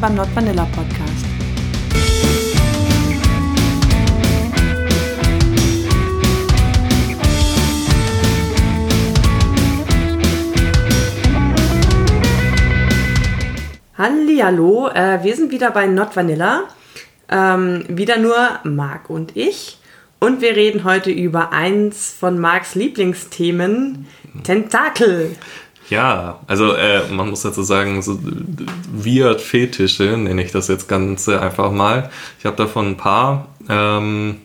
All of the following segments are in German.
willkommen beim Not Vanilla Podcast. Hallihallo, äh, wir sind wieder bei Not Vanilla. Ähm, wieder nur Marc und ich. Und wir reden heute über eins von Marcs Lieblingsthemen, Tentakel. Ja, also äh, man muss dazu sagen, so weird Fetische nenne ich das jetzt ganz einfach mal. Ich habe davon ein paar. Ähm,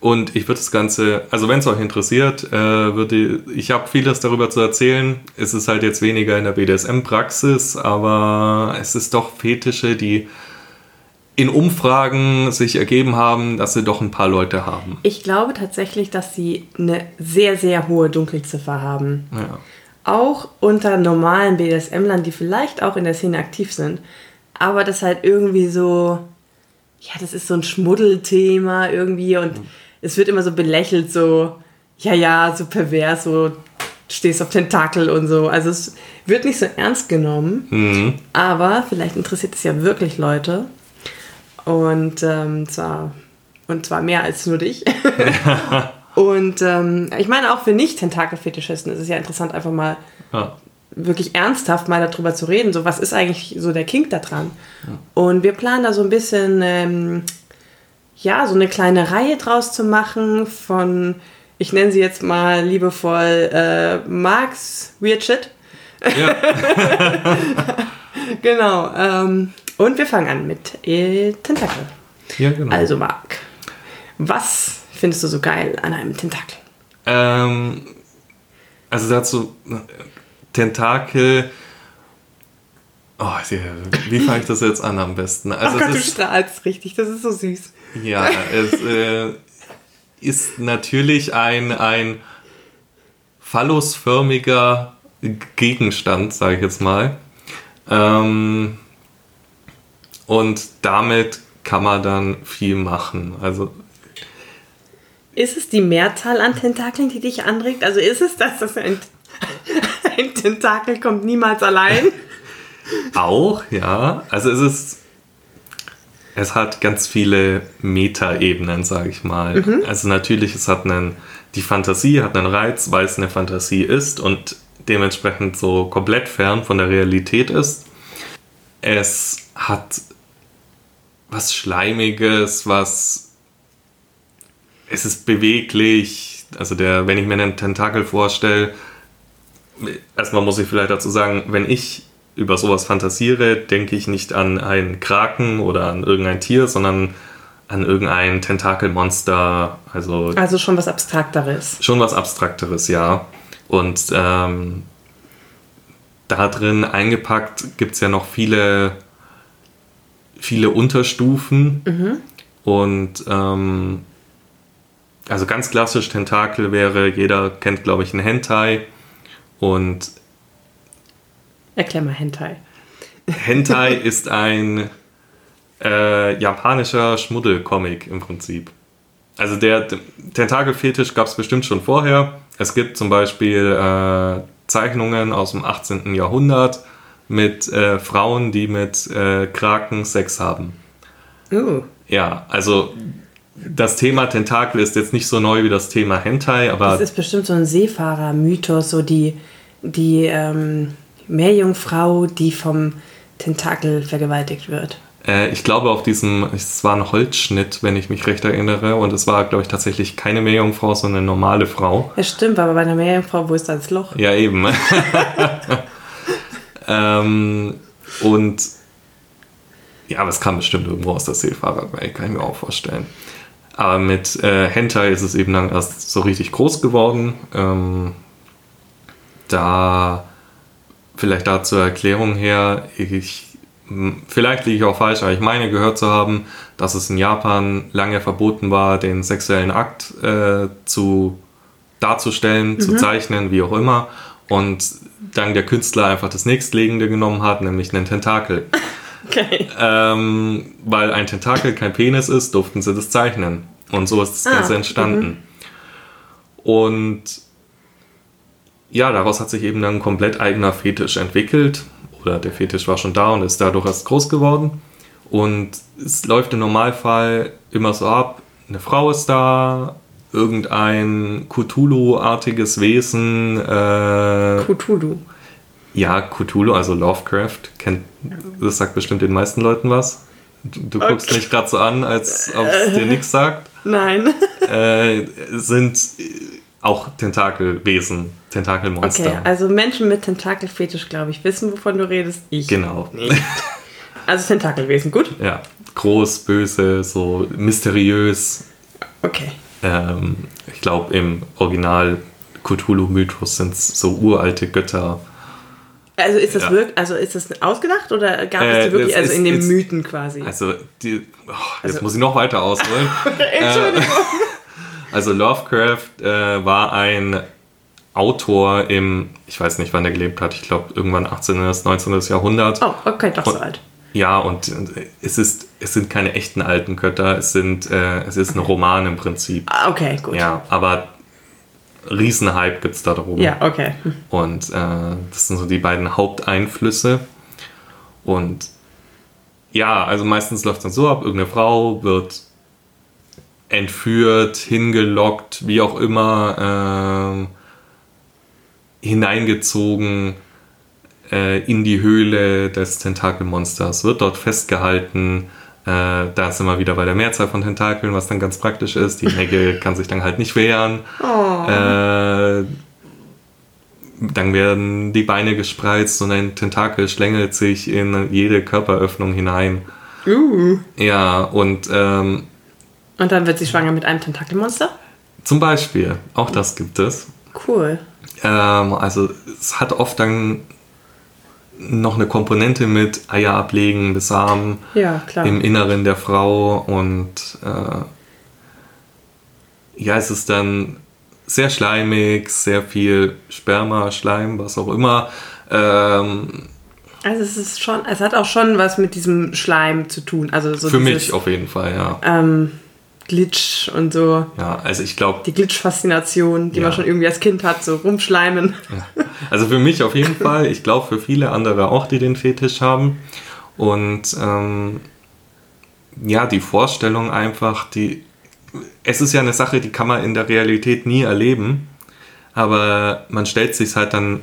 und ich würde das Ganze, also wenn es euch interessiert, äh, würde ich habe vieles darüber zu erzählen. Es ist halt jetzt weniger in der BDSM-Praxis, aber es ist doch Fetische, die in Umfragen sich ergeben haben, dass sie doch ein paar Leute haben. Ich glaube tatsächlich, dass sie eine sehr, sehr hohe Dunkelziffer haben. Ja. Auch unter normalen BDSM-Lern, die vielleicht auch in der Szene aktiv sind. Aber das halt irgendwie so, ja, das ist so ein Schmuddelthema irgendwie und mhm. es wird immer so belächelt, so, ja, ja, so pervers, so stehst auf Tentakel und so. Also es wird nicht so ernst genommen, mhm. aber vielleicht interessiert es ja wirklich Leute. Und ähm, zwar und zwar mehr als nur dich. Und ähm, ich meine auch für Nicht-Tentakel-Fetischisten ist es ja interessant, einfach mal ja. wirklich ernsthaft mal darüber zu reden. So, was ist eigentlich so der Kink da dran? Ja. Und wir planen da so ein bisschen, ähm, ja, so eine kleine Reihe draus zu machen von, ich nenne sie jetzt mal liebevoll äh, Marx Weird Shit. Ja. genau. Ähm, und wir fangen an mit äh, Tentakel. Ja, genau. Also, Marc, was findest du so geil an einem Tentakel? Ähm, also dazu, Tentakel. Oh, wie fange ich das jetzt an am besten? Also oh Gott, du strahlst richtig, das ist so süß. Ja, es äh, ist natürlich ein, ein phallusförmiger Gegenstand, sage ich jetzt mal. Ähm, und damit kann man dann viel machen. Also ist es die Mehrzahl an Tentakeln, die dich anregt? Also ist es das, dass ein, ein Tentakel kommt niemals allein? Auch, ja. Also es ist, es hat ganz viele Metaebenen, sage ich mal. Mhm. Also natürlich, es hat einen, die Fantasie hat einen Reiz, weil es eine Fantasie ist und dementsprechend so komplett fern von der Realität ist. Es hat was Schleimiges, was. Es ist beweglich. Also, der, wenn ich mir einen Tentakel vorstelle, erstmal muss ich vielleicht dazu sagen, wenn ich über sowas fantasiere, denke ich nicht an einen Kraken oder an irgendein Tier, sondern an irgendein Tentakelmonster. Also, also schon was Abstrakteres. Schon was Abstrakteres, ja. Und ähm, da drin eingepackt gibt es ja noch viele viele Unterstufen mhm. und ähm, also ganz klassisch Tentakel wäre, jeder kennt glaube ich einen Hentai und Erklär mal Hentai. Hentai ist ein äh, japanischer Schmuddelcomic im Prinzip. Also der Tentakelfetisch gab es bestimmt schon vorher. Es gibt zum Beispiel äh, Zeichnungen aus dem 18. Jahrhundert, mit äh, Frauen, die mit äh, Kraken Sex haben. Uh. Ja, also das Thema Tentakel ist jetzt nicht so neu wie das Thema Hentai, aber. Das ist bestimmt so ein Seefahrer-Mythos, so die, die ähm, Meerjungfrau, die vom Tentakel vergewaltigt wird. Äh, ich glaube, auf diesem, es war ein Holzschnitt, wenn ich mich recht erinnere, und es war, glaube ich, tatsächlich keine Meerjungfrau, sondern eine normale Frau. Ja, stimmt, aber bei einer Meerjungfrau, wo ist das Loch? Ja, eben. Ähm, und ja, aber es kam bestimmt irgendwo aus der Seefahrerwelt, kann ich mir auch vorstellen. Aber mit äh, Hentai ist es eben dann erst so richtig groß geworden. Ähm, da vielleicht da zur Erklärung her, ich, vielleicht liege ich auch falsch, aber ich meine gehört zu haben, dass es in Japan lange verboten war, den sexuellen Akt äh, zu darzustellen, mhm. zu zeichnen, wie auch immer. Und dann der Künstler einfach das nächstlegende genommen hat, nämlich einen Tentakel. Okay. Ähm, weil ein Tentakel kein Penis ist, durften sie das zeichnen. Und so ist das ah, Ganze entstanden. Mhm. Und ja, daraus hat sich eben dann ein komplett eigener Fetisch entwickelt. oder der Fetisch war schon da und ist dadurch erst groß geworden. Und es läuft im Normalfall immer so ab, eine Frau ist da, irgendein Cthulhu-artiges Wesen. Äh, Cthulhu. Ja, Cthulhu, also Lovecraft, kennt, das sagt bestimmt den meisten Leuten was. Du, du okay. guckst mich gerade so an, als ob es dir nichts sagt. Nein. Äh, sind auch Tentakelwesen, Tentakelmonster. Okay, also Menschen mit Tentakelfetisch, glaube ich, wissen, wovon du redest. Ich. Genau. Nee. Also Tentakelwesen, gut? Ja. Groß, böse, so mysteriös. Okay. Ähm, ich glaube, im Original Cthulhu-Mythos sind es so uralte Götter. Also ist das ja. wirklich, also ist das ausgedacht oder gab es die äh, wirklich, also ist, in den Mythen quasi? Also, die, oh, jetzt also, muss ich noch weiter ausholen. Entschuldigung. Äh, also Lovecraft äh, war ein Autor im, ich weiß nicht, wann er gelebt hat, ich glaube irgendwann 18. bis 19. Jahrhundert. Oh, okay, doch so alt. Ja, und es, ist, es sind keine echten alten Götter, es, sind, äh, es ist ein Roman im Prinzip. Ah, okay, gut. Ja, aber Riesenhype gibt es da drum. Ja, okay. Und äh, das sind so die beiden Haupteinflüsse. Und ja, also meistens läuft es dann so ab, irgendeine Frau wird entführt, hingelockt, wie auch immer, äh, hineingezogen äh, in die Höhle des Tentakelmonsters, wird dort festgehalten. Äh, da sind wir wieder bei der Mehrzahl von Tentakeln, was dann ganz praktisch ist. Die Necke kann sich dann halt nicht wehren. Oh. Äh, dann werden die Beine gespreizt und ein Tentakel schlängelt sich in jede Körperöffnung hinein. Uh. Ja, und. Ähm, und dann wird sie schwanger mit einem Tentakelmonster? Zum Beispiel. Auch das gibt es. Cool. Ähm, also, es hat oft dann noch eine Komponente mit Eier ablegen, Besamen ja, im Inneren der Frau und äh, ja, es ist dann sehr schleimig, sehr viel Sperma, Schleim, was auch immer. Ähm, also es ist schon, es hat auch schon was mit diesem Schleim zu tun. Also so für dieses, mich auf jeden Fall, ja. Ähm, Glitch und so. Ja, also ich glaube. Die Glitch-Faszination, die ja. man schon irgendwie als Kind hat, so rumschleimen. Ja. Also für mich auf jeden Fall. Ich glaube für viele andere auch, die den Fetisch haben. Und ähm, ja, die Vorstellung einfach, die. Es ist ja eine Sache, die kann man in der Realität nie erleben. Aber man stellt sich halt dann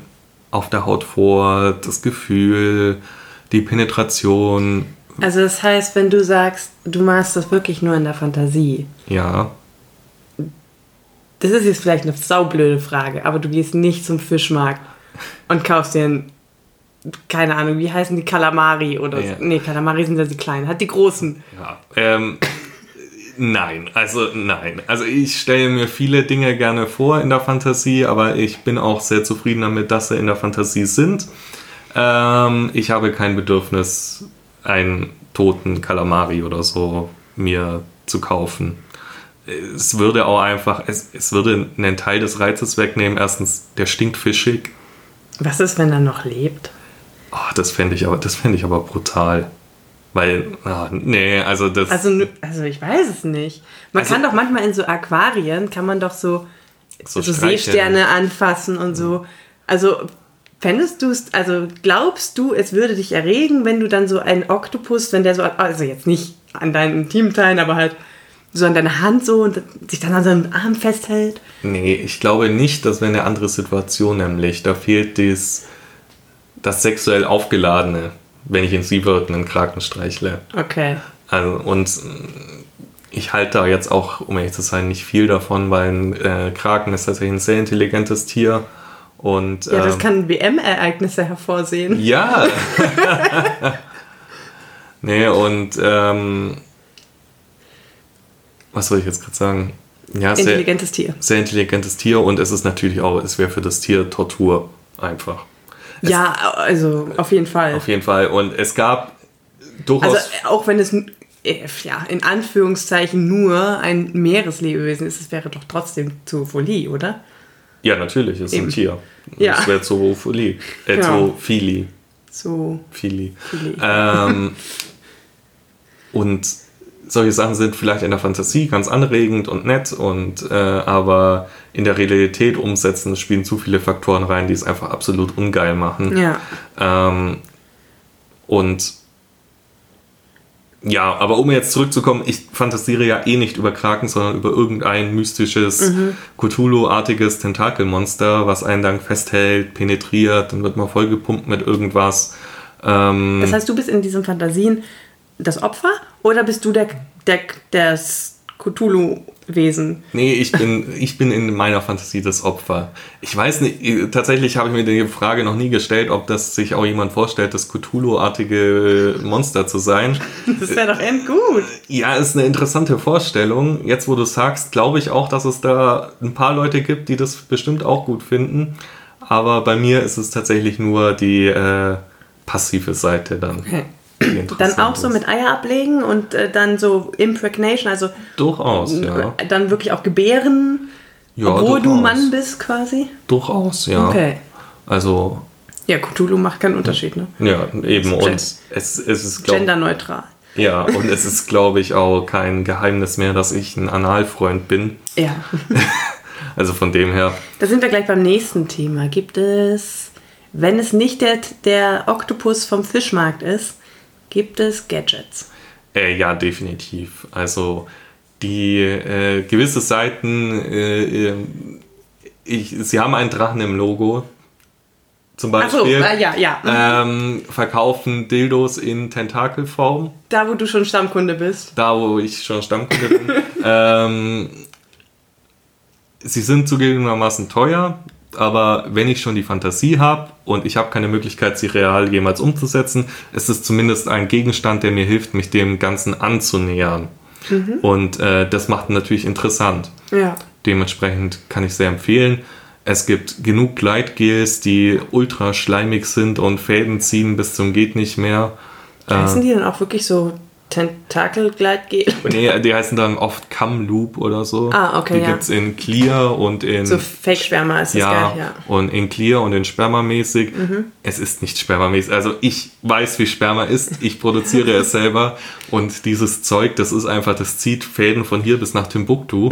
auf der Haut vor, das Gefühl, die Penetration, also das heißt, wenn du sagst, du machst das wirklich nur in der Fantasie. Ja. Das ist jetzt vielleicht eine saublöde Frage, aber du gehst nicht zum Fischmarkt und kaufst dir ein, keine Ahnung, wie heißen die Kalamari oder ja. so. Nee, Kalamari sind ja die kleinen, hat die großen. Ja. Ähm, nein, also nein. Also ich stelle mir viele Dinge gerne vor in der Fantasie, aber ich bin auch sehr zufrieden damit, dass sie in der Fantasie sind. Ähm, ich habe kein Bedürfnis, einen toten Kalamari oder so mir zu kaufen. Es würde auch einfach, es, es würde einen Teil des Reizes wegnehmen. Erstens, der stinkt fischig. Was ist, wenn er noch lebt? Oh, das fände ich, aber, fänd ich aber brutal. Weil, oh, nee, also das. Also, also ich weiß es nicht. Man also, kann doch manchmal in so Aquarien, kann man doch so, so, so Seesterne anfassen und so. Also Fändest du es, also glaubst du, es würde dich erregen, wenn du dann so einen Oktopus, wenn der so, also jetzt nicht an deinen Intimteilen, aber halt so an deiner Hand so und sich dann an seinem Arm festhält? Nee, ich glaube nicht, das wäre eine andere Situation nämlich. Da fehlt dies, das sexuell Aufgeladene, wenn ich in Sievert einen Kraken streichle. Okay. Also, und ich halte da jetzt auch, um ehrlich zu sein, nicht viel davon, weil ein äh, Kraken ist tatsächlich ein sehr intelligentes Tier und, ja, das ähm, kann WM-Ereignisse hervorsehen. Ja. nee, und ähm, was soll ich jetzt gerade sagen? Ja, intelligentes sehr, Tier. Sehr intelligentes Tier und es ist natürlich auch, es wäre für das Tier Tortur einfach. Es, ja, also auf jeden Fall. Auf jeden Fall. Und es gab durchaus. Also auch wenn es ja, in Anführungszeichen nur ein Meereslebewesen ist, es wäre doch trotzdem Zoophilie, oder? Ja, natürlich, es ist Eben. ein Tier. Ja. Das wäre Zoophilie. Äh, ja. Zoophilie. Zoophilie. Ähm, und solche Sachen sind vielleicht in der Fantasie ganz anregend und nett, und, äh, aber in der Realität umsetzen spielen zu viele Faktoren rein, die es einfach absolut ungeil machen. Ja. Ähm, Und ja, aber um jetzt zurückzukommen, ich fantasiere ja eh nicht über Kraken, sondern über irgendein mystisches, Mhm. Cthulhu-artiges Tentakelmonster, was einen dann festhält, penetriert, dann wird man vollgepumpt mit irgendwas. Ähm, Das heißt, du bist in diesen Fantasien das Opfer oder bist du der, der, das Cthulhu-Wesen? Nee, ich bin, ich bin in meiner Fantasie das Opfer. Ich weiß nicht, äh, tatsächlich habe ich mir die Frage noch nie gestellt, ob das sich auch jemand vorstellt, das Cthulhu-artige Monster zu sein. Das wäre doch endgut. Ja, ist eine interessante Vorstellung. Jetzt, wo du sagst, glaube ich auch, dass es da ein paar Leute gibt, die das bestimmt auch gut finden. Aber bei mir ist es tatsächlich nur die äh, passive Seite dann. Okay. Dann auch so mit Eier ablegen und äh, dann so Impregnation, also Durchaus, ja. dann wirklich auch gebären, ja obwohl du. Mann bist quasi. Durchaus, ja. Okay. Also, Ja, Cthulhu macht keinen Unterschied, ne? ja, eben. Und es, es ist, glaube Genderneutral. Ja, und es ist, glaube ich, auch kein Geheimnis mehr, dass ich ein Analfreund bin. Ja. Also von dem her, Da sind wir gleich beim nächsten Thema. Gibt es, wenn es nicht der, der Oktopus vom Fischmarkt ist, gibt es Gadgets? äh, ja, definitiv. Also die äh, gewisse Seiten, äh, äh, ich, sie haben einen Drachen im Logo, zum Ach so, Beispiel. äh, ja, ja. Ähm, verkaufen Dildos in Tentakelform. Da, wo du schon Stammkunde bist. da wo ich schon Stammkunde bin. ähm, sie sind zugegebenermaßen teuer, aber wenn ich schon die Fantasie habe und ich habe keine Möglichkeit, sie real jemals umzusetzen, ist es zumindest ein Gegenstand, der mir hilft, mich dem Ganzen anzunähern. Und äh, das macht natürlich interessant. Ja. Dementsprechend kann ich sehr empfehlen. Es gibt genug Gleitgels, die ultra schleimig sind und Fäden ziehen bis zum geht nicht mehr. Heißen die dann auch wirklich so Tentakelgleitgel? Nee, die heißen dann oft Cum Loop oder so. Ah, okay, Die ja. gibt's in Clear und in. So Fake-Schwärmer ist das ja, geil, ja. und in Clear und in Spermamäßig. Es ist nicht spermamäßig. Also ich weiß, wie Sperma ist. Ich produziere es selber. Und dieses Zeug, das ist einfach, das zieht Fäden von hier bis nach Timbuktu.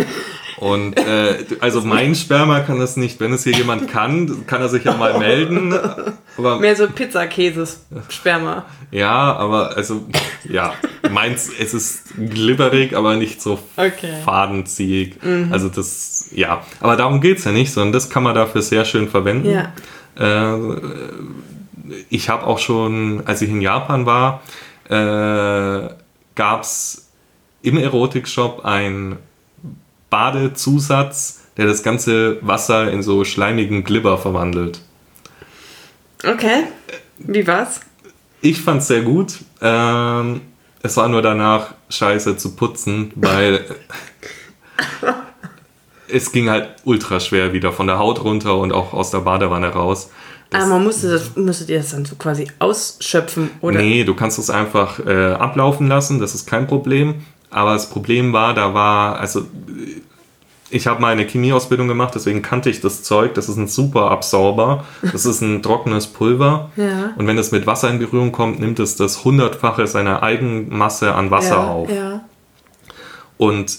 Und äh, also mein Sperma kann das nicht. Wenn es hier jemand kann, kann er sich ja mal melden. Aber Mehr so Pizzakäses-Sperma. ja, aber also ja, meins, es ist glibberig, aber nicht so Okay. fadenziehig. Also das, ja, aber darum geht es ja nicht, sondern das kann man dafür sehr schön verwenden. Ja. Äh, ich habe auch schon, als ich in Japan war, äh, gab es im Erotikshop einen Badezusatz, der das ganze Wasser in so schleimigen Glibber verwandelt. Okay. Wie war's? Ich fand's sehr gut. Ähm, es war nur danach scheiße zu putzen, weil es ging halt ultra schwer wieder von der Haut runter und auch aus der Badewanne raus. Ah, man musste das, musstet ihr das dann so quasi ausschöpfen, oder? Nee, du kannst es einfach äh, ablaufen lassen, das ist kein Problem. Aber das Problem war, da war, also ich habe mal eine Chemieausbildung gemacht, deswegen kannte ich das Zeug. Das ist ein super Absorber. Das ist ein trockenes Pulver. Ja. Und wenn es mit Wasser in Berührung kommt, nimmt es das hundertfache seiner Eigenmasse an Wasser ja, auf. Ja. Und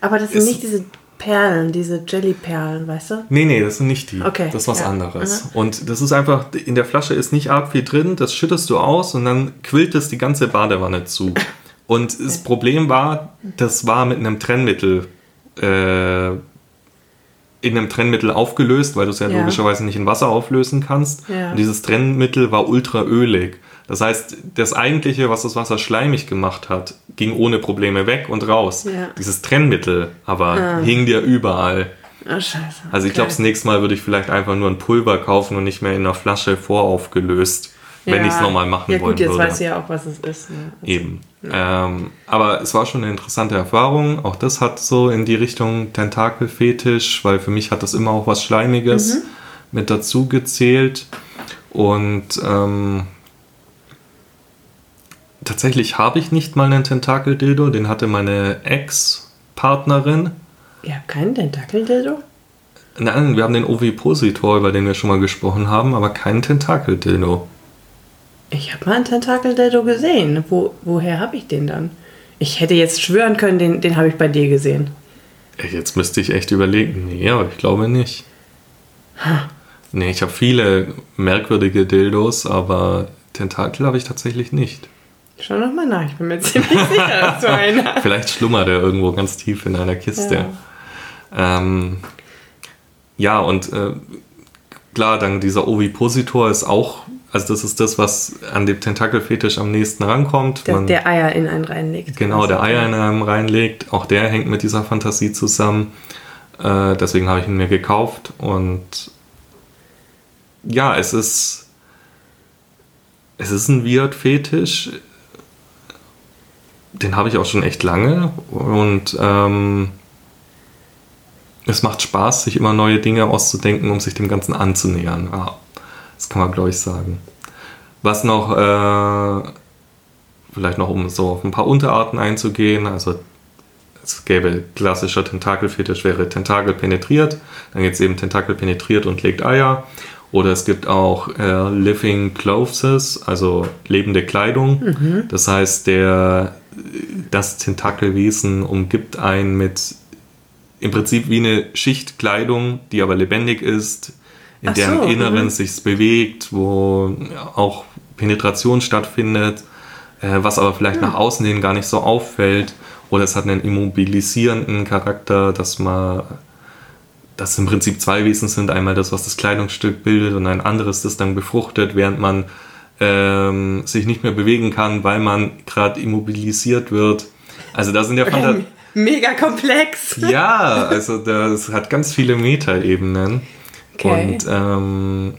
Aber das sind nicht diese Perlen, diese Jellyperlen, weißt du? nee, nee, das sind nicht die. Okay, Das ist was ja. anderes. Und das ist einfach, in der Flasche ist nicht arg viel drin, das schüttest du aus und dann quillt es die ganze Badewanne zu. Und das Problem war, das war mit einem Trennmittel äh, in einem Trennmittel aufgelöst, weil du es ja, Ja. logischerweise nicht in Wasser auflösen kannst. Ja. Und dieses Trennmittel war ultra ölig. Das heißt, das eigentliche, was das Wasser schleimig gemacht hat, ging ohne Probleme weg und raus. Ja. Dieses Trennmittel aber hing dir überall. Oh, scheiße. Also ich glaube, das nächste Mal würde ich vielleicht einfach nur ein Pulver kaufen und nicht mehr in einer Flasche voraufgelöst, wenn ich es nochmal machen Ja wollen gut, jetzt würde. weißt du ja auch, was es ist. Ne? Also, Eben. Ähm, aber es war schon eine interessante Erfahrung. Auch das hat so in die Richtung Tentakelfetisch, weil für mich hat das immer auch was Schleimiges Mhm. mit dazu gezählt. Und ähm, tatsächlich habe ich nicht mal einen Tentakel-Dildo, den hatte meine Ex-Partnerin. Ihr habt keinen Tentakel-Dildo? Nein, wir haben den Ovipositor, über den wir schon mal gesprochen haben, aber keinen Tentakel-Dildo. Ich habe mal einen Tentakel-Dildo gesehen. Wo, woher habe ich den dann? Ich hätte jetzt schwören können, den, den habe ich bei dir gesehen. Jetzt müsste ich echt überlegen. Nee, aber ich glaube nicht. Nee, ich habe viele merkwürdige Dildos, aber Tentakel habe ich tatsächlich nicht. Schau noch mal nach, ich bin mir ziemlich sicher, dass du einen hast. Vielleicht schlummert er irgendwo ganz tief in einer Kiste. Ja, ähm, ja und äh, klar, dann dieser Ovipositor ist auch, also das ist das, was an dem Tentakelfetisch am nächsten rankommt. Der, Man, der Eier in einen reinlegt. Genau, der Eier in einen reinlegt. Auch der hängt mit dieser Fantasie zusammen. Äh, deswegen habe ich ihn mir gekauft und ja, es ist es ist ein Weird-Fetisch den habe ich auch schon echt lange und ähm, es macht Spaß, sich immer neue Dinge auszudenken, um sich dem Ganzen anzunähern. Ja, das kann man, glaube ich, sagen. Was noch, äh, vielleicht noch um so auf ein paar Unterarten einzugehen, also es gäbe klassischer Tentakelfetisch, wäre Tentakel penetriert, dann gibt es eben Tentakel penetriert und legt Eier. Oder es gibt auch äh, Living Clothes, also lebende Kleidung. Mhm. Das heißt, der das Tentakelwesen umgibt einen mit im Prinzip wie eine Schicht Kleidung, die aber lebendig ist, in Ach deren so, Inneren mhm. sich bewegt, wo auch Penetration stattfindet, äh, was aber vielleicht mhm. nach außen hin gar nicht so auffällt. Oder es hat einen immobilisierenden Charakter, dass man dass im Prinzip zwei Wesen sind. Einmal das, was das Kleidungsstück bildet und ein anderes, das dann befruchtet, während man ähm, sich nicht mehr bewegen kann, weil man gerade immobilisiert wird. Also da sind ja Fanta Mega komplex. Ja, also das hat ganz viele Metaebenen. Okay. Und ähm,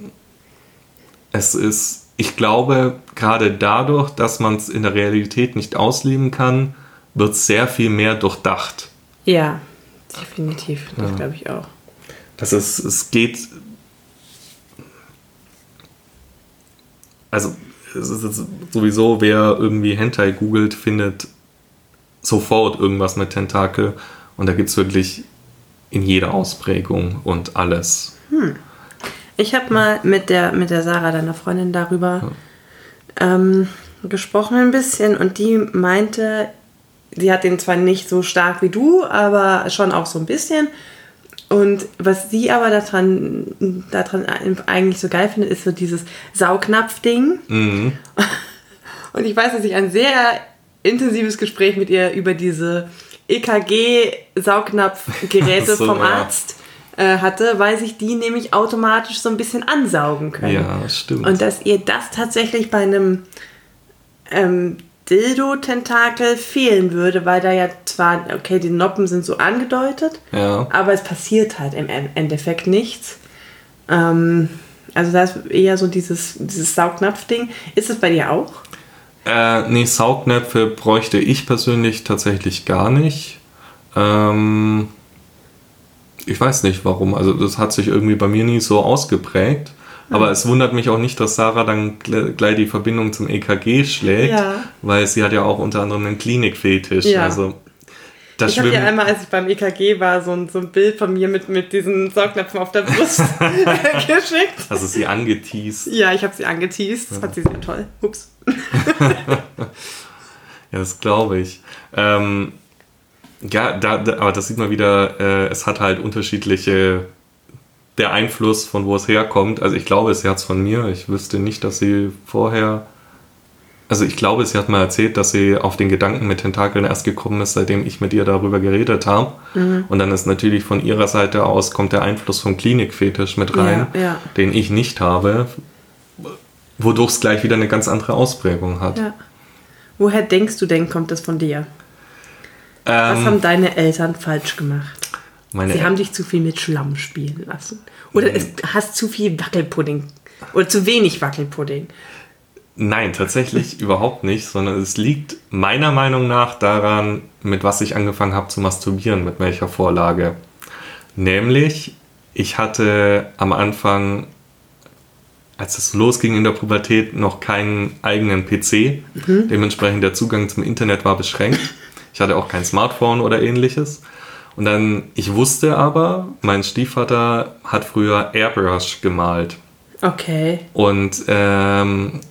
es ist, ich glaube, gerade dadurch, dass man es in der Realität nicht ausleben kann, wird sehr viel mehr durchdacht. Ja, definitiv. Das ja. glaube ich auch. Das ist, es geht also es ist sowieso, wer irgendwie Hentai googelt, findet sofort irgendwas mit Tentakel. Und da gibt es wirklich in jeder Ausprägung und alles. Hm. Ich habe mal mit der, mit der Sarah, deiner Freundin, darüber ja. ähm, gesprochen ein bisschen und die meinte, sie hat den zwar nicht so stark wie du, aber schon auch so ein bisschen. Und was sie aber daran, daran eigentlich so geil findet, ist so dieses Saugnapf-Ding. Mhm. Und ich weiß, dass ich ein sehr intensives Gespräch mit ihr über diese EKG-Saugnapfgeräte so, vom. Arzt äh, hatte, weil sich die nämlich automatisch so ein bisschen ansaugen können. Ja, stimmt. Und dass ihr das tatsächlich bei einem ähm, Dildo-Tentakel fehlen würde, weil da ja zwar, okay, die Noppen sind so angedeutet, ja. aber es passiert halt im Endeffekt nichts. Ähm, also da ist eher so dieses, dieses Saugnapf-Ding. Ist es bei dir auch? Äh, nee, Saugnäpfe bräuchte ich persönlich tatsächlich gar nicht. Ähm, ich weiß nicht warum. Also das hat sich irgendwie bei mir nie so ausgeprägt. Aber es wundert mich auch nicht, dass Sarah dann gleich die Verbindung zum EKG schlägt, ja. weil sie hat ja auch unter anderem einen Klinikfetisch. Ja. Also das ich habe dir einmal, als ich beim EKG war, so ein, so ein Bild von mir mit, mit diesen Saugnäpfen auf der Brust geschickt. Du sie angeteased? Ja, ich habe sie angeteased. Das ja. fand sie sehr toll. Ups. ja, das glaube ich. Ähm, ja, da, da, aber das sieht man wieder, äh, es hat halt unterschiedliche der Einfluss, von wo es herkommt. Also ich glaube, es hat es von mir. Ich wüsste nicht, dass sie vorher. Also ich glaube, sie hat mal erzählt, dass sie auf den Gedanken mit Tentakeln erst gekommen ist, seitdem ich mit ihr darüber geredet habe. Mhm. Und dann ist natürlich von ihrer Seite aus kommt der Einfluss vom Klinikfetisch mit rein, ja, ja. den ich nicht habe, wodurch es gleich wieder eine ganz andere Ausprägung hat. Ja. Woher denkst du denn, kommt das von dir? Ähm, Was haben deine Eltern falsch gemacht? Meine Sie haben dich zu viel mit Schlamm spielen lassen. Oder es, hast zu viel Wackelpudding. Oder zu wenig Wackelpudding. Nein, tatsächlich überhaupt nicht, sondern es liegt meiner Meinung nach daran, mit was ich angefangen habe zu masturbieren, mit welcher Vorlage. Nämlich, ich hatte am Anfang, als es losging in der Pubertät, noch keinen eigenen PC. Mhm. Dementsprechend der Zugang zum Internet war beschränkt. Ich hatte auch kein Smartphone oder ähnliches. Und dann, ich wusste aber, mein Stiefvater hat früher Airbrush gemalt. Okay. Und ähm,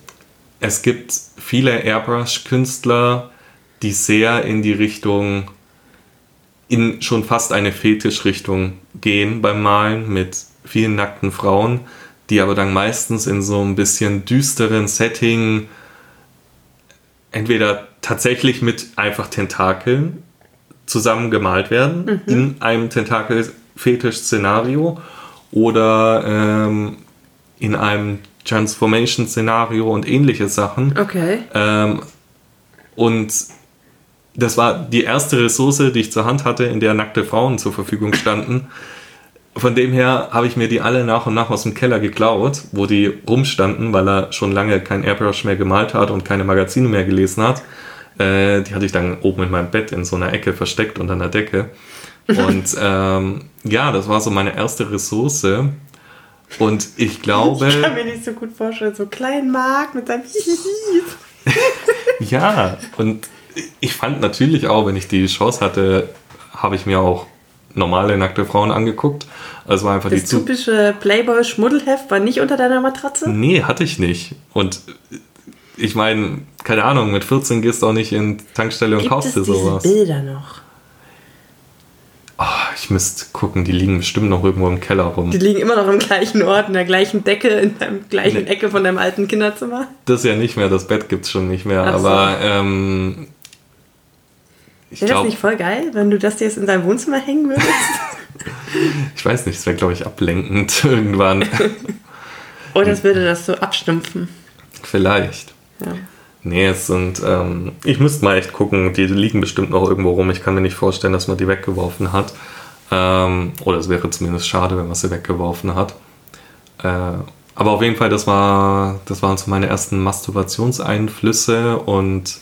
es gibt viele Airbrush-Künstler, die sehr in die Richtung, in schon fast eine Fetischrichtung gehen beim Malen mit vielen nackten Frauen, die aber dann meistens in so ein bisschen düsteren Setting entweder tatsächlich mit einfach Tentakeln zusammen gemalt werden mhm. in einem Tentakel-Fetisch-Szenario oder ähm, in einem Transformation-Szenario und ähnliche Sachen. Okay. Ähm, und das war die erste Ressource, die ich zur Hand hatte, in der nackte Frauen zur Verfügung standen. Von dem her habe ich mir die alle nach und nach aus dem Keller geklaut, wo die rumstanden, weil er schon lange kein Airbrush mehr gemalt hat und keine Magazine mehr gelesen hat. Äh, die hatte ich dann oben in meinem Bett in so einer Ecke versteckt unter einer Decke. Und ähm, ja, das war so meine erste Ressource. Und ich glaube. Ich kann mir nicht so gut vorstellen, so klein Mark mit seinem Ja, und ich fand natürlich auch, wenn ich die Chance hatte, habe ich mir auch normale nackte Frauen angeguckt. Also war einfach das die typische Playboy-Schmuddelheft war nicht unter deiner Matratze? Nee, hatte ich nicht. Und ich meine, keine Ahnung, mit 14 gehst du auch nicht in Tankstelle und Gibt kaufst dir es diese sowas. Bilder noch? Oh, ich müsste gucken, die liegen bestimmt noch irgendwo im Keller rum. Die liegen immer noch im gleichen Ort, in der gleichen Decke, in der gleichen Nee. Ecke von deinem alten Kinderzimmer. Das ja nicht mehr, das Bett gibt's schon nicht mehr, Ach so. aber ähm, ich Wäre das nicht voll geil, wenn du das jetzt in deinem Wohnzimmer hängen würdest? ich weiß nicht, es wäre glaube ich ablenkend irgendwann. Oder es würde das so abstumpfen. Vielleicht. Ja. Nee, es sind, ähm, ich müsste mal echt gucken, die liegen bestimmt noch irgendwo rum. Ich kann mir nicht vorstellen, dass man die weggeworfen hat. Ähm, oder es wäre zumindest schade, wenn man sie weggeworfen hat. Äh, aber auf jeden Fall, das, war, das waren so meine ersten Masturbationseinflüsse und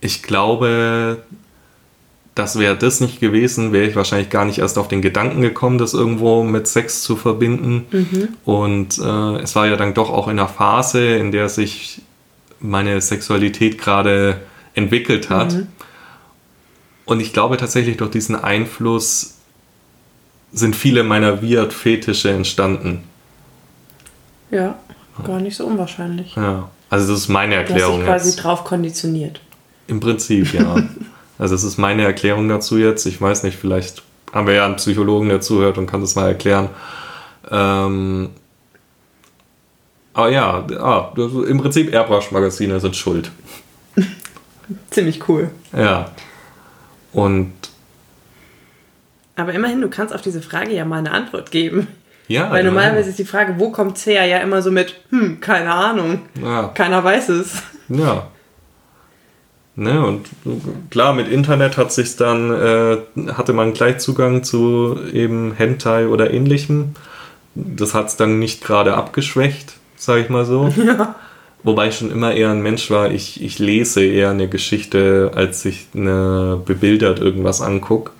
ich glaube, das wäre das nicht gewesen, wäre ich wahrscheinlich gar nicht erst auf den Gedanken gekommen, das irgendwo mit Sex zu verbinden. Und äh, es war ja dann doch auch in einer Phase, in der sich meine Sexualität gerade entwickelt hat. Und ich glaube tatsächlich durch diesen Einfluss sind viele meiner Weird-Fetische entstanden. Ja, gar nicht so unwahrscheinlich. Ja. Also das ist meine Du hast Erklärung dich quasi jetzt. drauf konditioniert. Im Prinzip, ja. also das ist meine Erklärung dazu jetzt. Ich weiß nicht, vielleicht haben wir ja einen Psychologen, der zuhört und kann das mal erklären. Ähm, aber ja, ah, im Prinzip Airbrush-Magazine sind schuld. Ziemlich cool. Ja. Und Aber immerhin, du kannst auf diese Frage ja mal eine Antwort geben. ja. Weil ja, normalerweise ist die Frage, wo kommt's her, ja immer so mit, hm, keine Ahnung. Ja. Keiner weiß es. Ja. Ne, und klar, mit Internet hat sich dann, äh, hatte man gleich Zugang zu eben Hentai oder ähnlichem. Das hat es dann nicht gerade abgeschwächt, sage ich mal so. Ja. Wobei ich schon immer eher ein Mensch war, ich, ich lese eher eine Geschichte, als ich eine bebildert irgendwas angucke.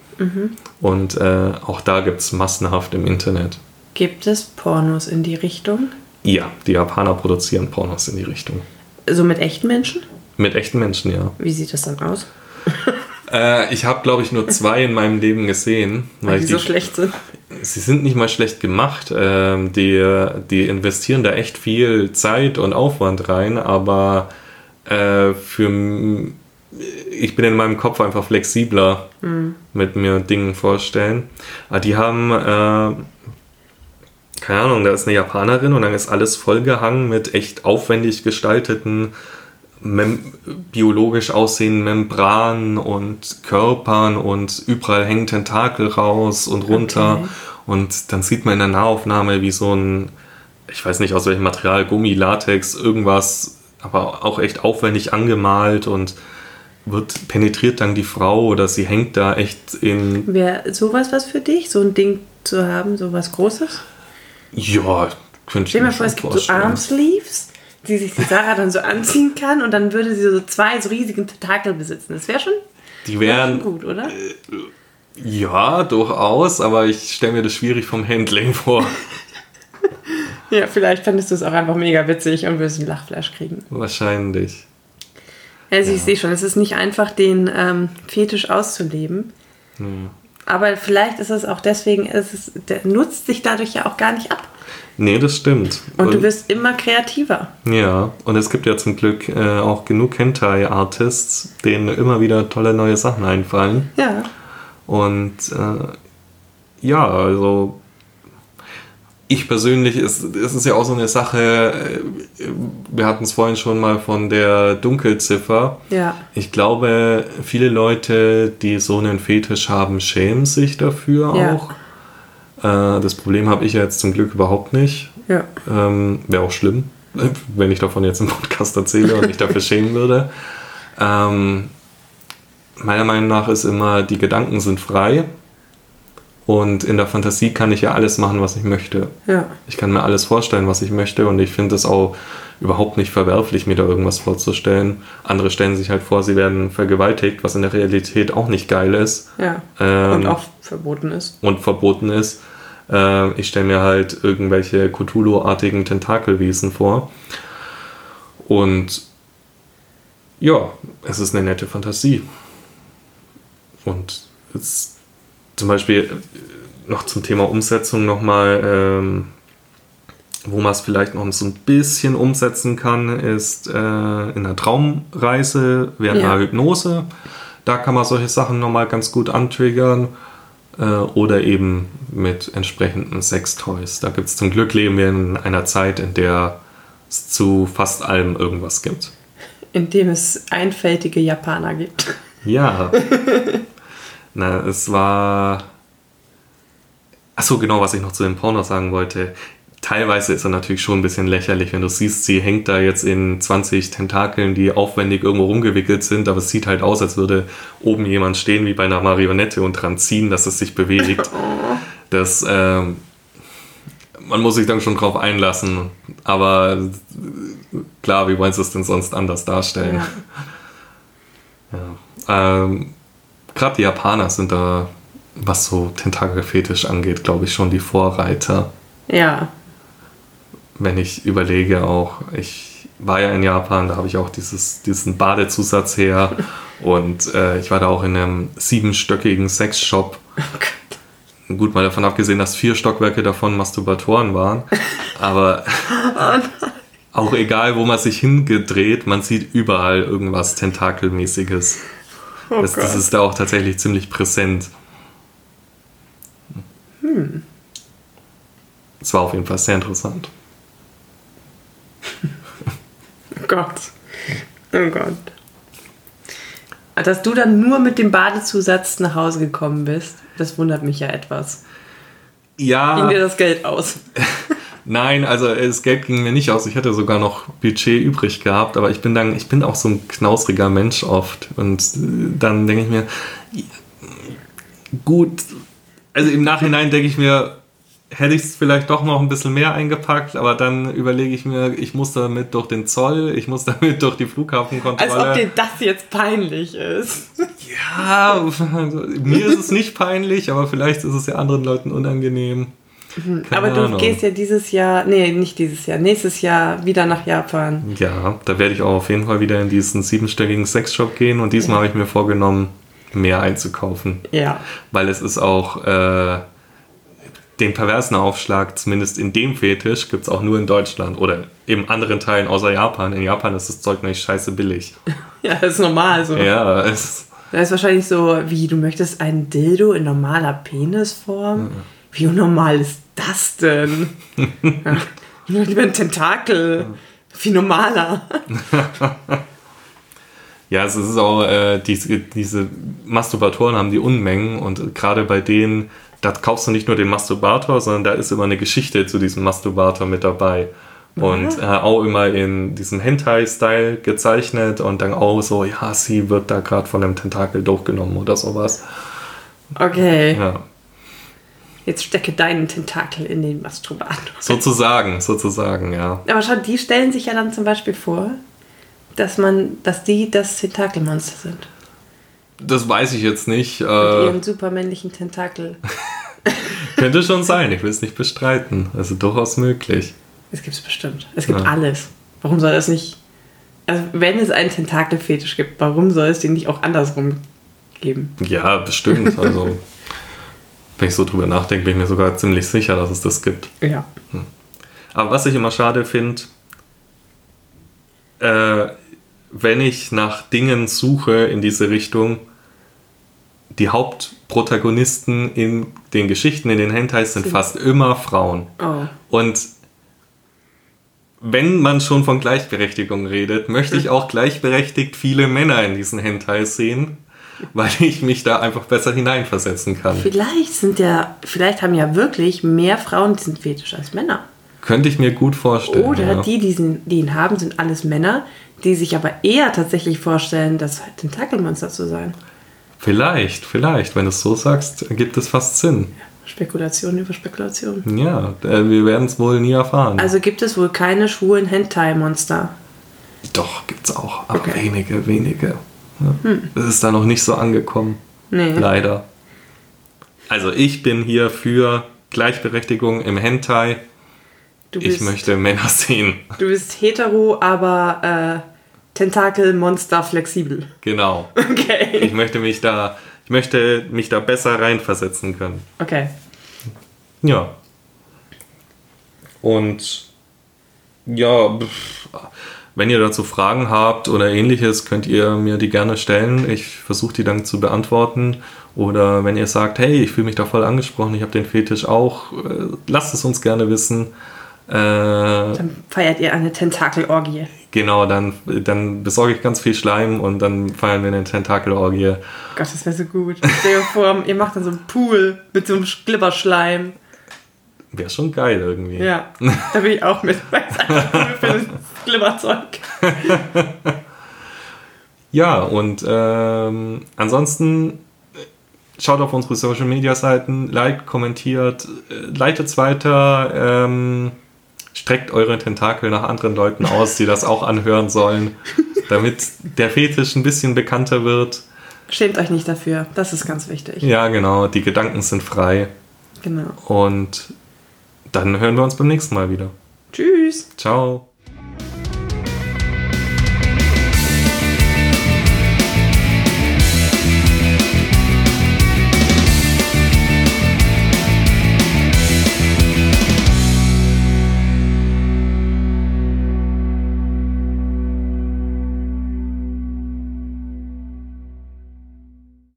Und äh, auch da gibt es massenhaft im Internet. Gibt es Pornos in die Richtung? Ja, die Japaner produzieren Pornos in die Richtung. So mit echten Menschen? Mit echten Menschen, ja. Wie sieht das dann aus? Äh, ich habe, glaube ich, nur zwei in meinem Leben gesehen. Weil die ich so schlecht sind. sie sind nicht mal schlecht gemacht. Ähm, die, die investieren da echt viel Zeit und Aufwand rein, aber äh, für ich bin in meinem Kopf einfach flexibler mit mir Dingen vorstellen. Aber die haben, äh, keine Ahnung, da ist eine Japanerin und dann ist alles vollgehangen mit echt aufwendig gestalteten mem biologisch aussehenden Membranen und Körpern und überall hängen Tentakel raus und runter. Okay. Und dann sieht man in der Nahaufnahme, wie so ein, ich weiß nicht aus welchem Material, Gummi, Latex, irgendwas, aber auch echt aufwendig angemalt und wird penetriert dann die Frau oder sie hängt da echt in. Wäre sowas was für dich? So ein Ding zu haben, sowas Großes? Ja, könnte ich Stell dir mir mal vor, schon es gibt so vorstellen. Armsleeves, die sich die Sarah dann so anziehen kann und dann würde sie so zwei so riesigen Tentakel besitzen. Das wäre schon, Die wär schon gut, oder? ja, durchaus, aber ich stelle mir das schwierig vom Handling vor. Ja, vielleicht fändest du es auch einfach mega witzig und würdest ein Lachflash kriegen. Wahrscheinlich. Also ich sehe schon, es ist nicht einfach, den ähm, Fetisch auszuleben. Aber vielleicht ist es auch deswegen, es ist, der nutzt sich dadurch ja auch gar nicht ab. Nee, das stimmt. Und du wirst immer kreativer. Ja, und es gibt ja zum Glück äh, auch genug Hentai-Artists, denen immer wieder tolle neue Sachen einfallen. Ja. Und äh, ja, also ich persönlich, es, es ist ja auch so eine Sache, äh, wir hatten es vorhin schon mal von der Dunkelziffer. Ja. Ich glaube, viele Leute, die so einen Fetisch haben, schämen sich dafür Ja. auch. Äh, das Problem habe ich ja jetzt zum Glück überhaupt nicht. Ja. Ähm, Wäre auch schlimm, wenn ich davon jetzt im Podcast erzähle und mich dafür schämen würde. Ähm, meiner Meinung nach ist immer, die Gedanken sind frei. Und in der Fantasie kann ich ja alles machen, was ich möchte. Ja. Ich kann mir alles vorstellen, was ich möchte. Und ich finde es auch überhaupt nicht verwerflich, mir da irgendwas vorzustellen. Andere stellen sich halt vor, sie werden vergewaltigt, was in der Realität auch nicht geil ist. Ja. Ähm, Und auch verboten ist. und verboten ist. Äh, ich stelle mir halt irgendwelche Cthulhu-artigen Tentakelwesen vor. Und ja, es ist eine nette Fantasie. Und es, zum Beispiel äh, noch zum Thema Umsetzung nochmal, ähm, wo man es vielleicht noch so ein bisschen umsetzen kann, ist äh, in einer Traumreise während Ja. einer Hypnose. Da kann man solche Sachen nochmal ganz gut antriggern. Äh, oder eben mit entsprechenden Sextoys. Da gibt es zum Glück leben wir in einer Zeit, in der es zu fast allem irgendwas gibt. In dem es einfältige Japaner gibt. Ja. Na, es war. Achso, genau, was ich noch zu dem Porno sagen wollte. Teilweise ist er natürlich schon ein bisschen lächerlich, wenn du siehst, sie hängt da jetzt in 20 Tentakeln, die aufwendig irgendwo rumgewickelt sind, aber es sieht halt aus, als würde oben jemand stehen wie bei einer Marionette und dran ziehen, dass es sich bewegt. Das, ähm, man muss sich dann schon drauf einlassen, aber äh, klar, wie wollen sie es denn sonst anders darstellen? Ja. Ja. Ähm, Gerade die Japaner sind da, was so Tentakelfetisch angeht, glaube ich, schon die Vorreiter. Ja. Wenn ich überlege, auch, ich war ja in Japan, da habe ich auch dieses, diesen Badezusatz her und äh, ich war da auch in einem siebenstöckigen Sexshop. Gut, mal davon abgesehen, dass vier Stockwerke davon Masturbatoren waren, aber auch egal, wo man sich hingedreht, man sieht überall irgendwas Tentakelmäßiges. Oh Das, das ist da auch tatsächlich ziemlich präsent. Es war auf jeden Fall sehr interessant. Oh Gott. Oh Gott. Dass du dann nur mit dem Badezusatz nach Hause gekommen bist, das wundert mich ja etwas. Ging dir Ja, das Geld aus? nein, also das Geld ging mir nicht aus. Ich hätte sogar noch Budget übrig gehabt, aber ich bin dann, ich bin auch so ein knausriger Mensch oft. Und äh, dann denke ich mir, gut, also im Nachhinein denke ich mir, hätte ich es vielleicht doch noch ein bisschen mehr eingepackt, aber dann überlege ich mir, ich muss damit durch den Zoll, ich muss damit durch die Als Flughafenkontrolle. ob dir das jetzt peinlich ist. Ja, mir ist es nicht peinlich, aber vielleicht ist es ja anderen Leuten unangenehm. Keine Aber du Ahnung. gehst ja dieses Jahr, nee, nicht dieses Jahr, nächstes Jahr wieder nach Japan. Ja, da werde ich auch auf jeden Fall wieder in diesen siebenstelligen Sexshop gehen und diesmal habe ich mir vorgenommen, mehr einzukaufen. Ja. Weil es ist auch äh, den perversen Aufschlag, zumindest in dem Fetisch, gibt es auch nur in Deutschland oder in anderen Teilen außer Japan. In Japan ist das Zeug nämlich scheiße billig. Ja, das ist normal so. Ja, es, Das ist wahrscheinlich so, wie du möchtest einen Dildo in normaler Penisform? Wie normal ist das denn? ja. Lieber ein Tentakel. Viel normaler. Ja, es ist auch, äh, diese, diese Masturbatoren haben die Unmengen und gerade bei denen, da kaufst du nicht nur den Masturbator, sondern da ist immer eine Geschichte zu diesem Masturbator mit dabei. Und äh, auch immer in diesem Hentai-Style gezeichnet und dann auch so, ja, sie wird da gerade von einem Tentakel durchgenommen oder sowas. Okay, Ja, jetzt stecke deinen Tentakel in den Masturbator. sozusagen, sozusagen, ja. Aber schau, die stellen sich ja dann zum Beispiel vor, dass man, dass die das Tentakelmonster sind. Das weiß ich jetzt nicht. Mit Äh, ihrem supermännlichen Tentakel. könnte schon sein, ich will es nicht bestreiten. Also durchaus möglich. Es gibt's bestimmt. Es gibt Ja. alles. Warum soll es nicht. Also, wenn es einen Tentakelfetisch gibt, warum soll es den nicht auch andersrum geben? Ja, bestimmt. Also, wenn ich so drüber nachdenke, bin ich mir sogar ziemlich sicher, dass es das gibt. Ja. Aber was ich immer schade finde, äh, wenn ich nach Dingen suche in diese Richtung, die Hauptprotagonisten in den Geschichten, in den Hentais sind fast immer Frauen. Oh. Und wenn man schon von Gleichberechtigung redet, möchte ich auch gleichberechtigt viele Männer in diesen Hentais sehen, weil ich mich da einfach besser hineinversetzen kann. Vielleicht sind ja, vielleicht haben ja wirklich mehr Frauen diesen Fetisch als Männer. Könnte ich mir gut vorstellen. Oder ja. die, die diesen- die ihn haben, sind alles Männer, die sich aber eher tatsächlich vorstellen, das Tentakelmonster zu sein. Vielleicht, vielleicht, wenn du es so sagst, ergibt es fast Sinn. Spekulation über Spekulation. Ja, äh, wir werden es wohl nie erfahren. Also gibt es wohl keine schwulen Hentai-Monster. Doch, gibt's auch, aber Okay. wenige, wenige. Ja. Es ist da noch nicht so angekommen. Nee. Leider. Also ich bin hier für Gleichberechtigung im Hentai. Du Ich bist, möchte Männer sehen. du bist hetero, aber äh, Tentakelmonster flexibel. Genau. Okay. Ich möchte mich da, ich möchte mich da besser reinversetzen können. Okay. Ja. Und ja, wenn ihr dazu Fragen habt oder ähnliches, könnt ihr mir die gerne stellen. Ich versuche die dann zu beantworten. Oder wenn ihr sagt, hey, ich fühle mich da voll angesprochen, ich habe den Fetisch auch, äh, lasst es uns gerne wissen. Äh, Dann feiert ihr eine Tentakelorgie. genau, dann, dann besorge ich ganz viel Schleim und dann feiern wir eine Tentakelorgie. Gott, das wäre so gut. Stell dir vor, ihr macht dann so einen Pool mit so einem Glibberschleim. Wäre schon geil irgendwie. Ja, da bin ich auch mit. Weil es einfach cool für das Glibberzeug. Ja, und ähm, ansonsten äh, schaut auf unsere Social Media Seiten, liked, kommentiert, äh, leitet es weiter, ähm, streckt eure Tentakel nach anderen Leuten aus, die das auch anhören sollen, damit der Fetisch ein bisschen bekannter wird. Schämt euch nicht dafür. Das ist ganz wichtig. Ja, genau, die Gedanken sind frei Genau. und dann hören wir uns beim nächsten Mal wieder. Tschüss. Ciao.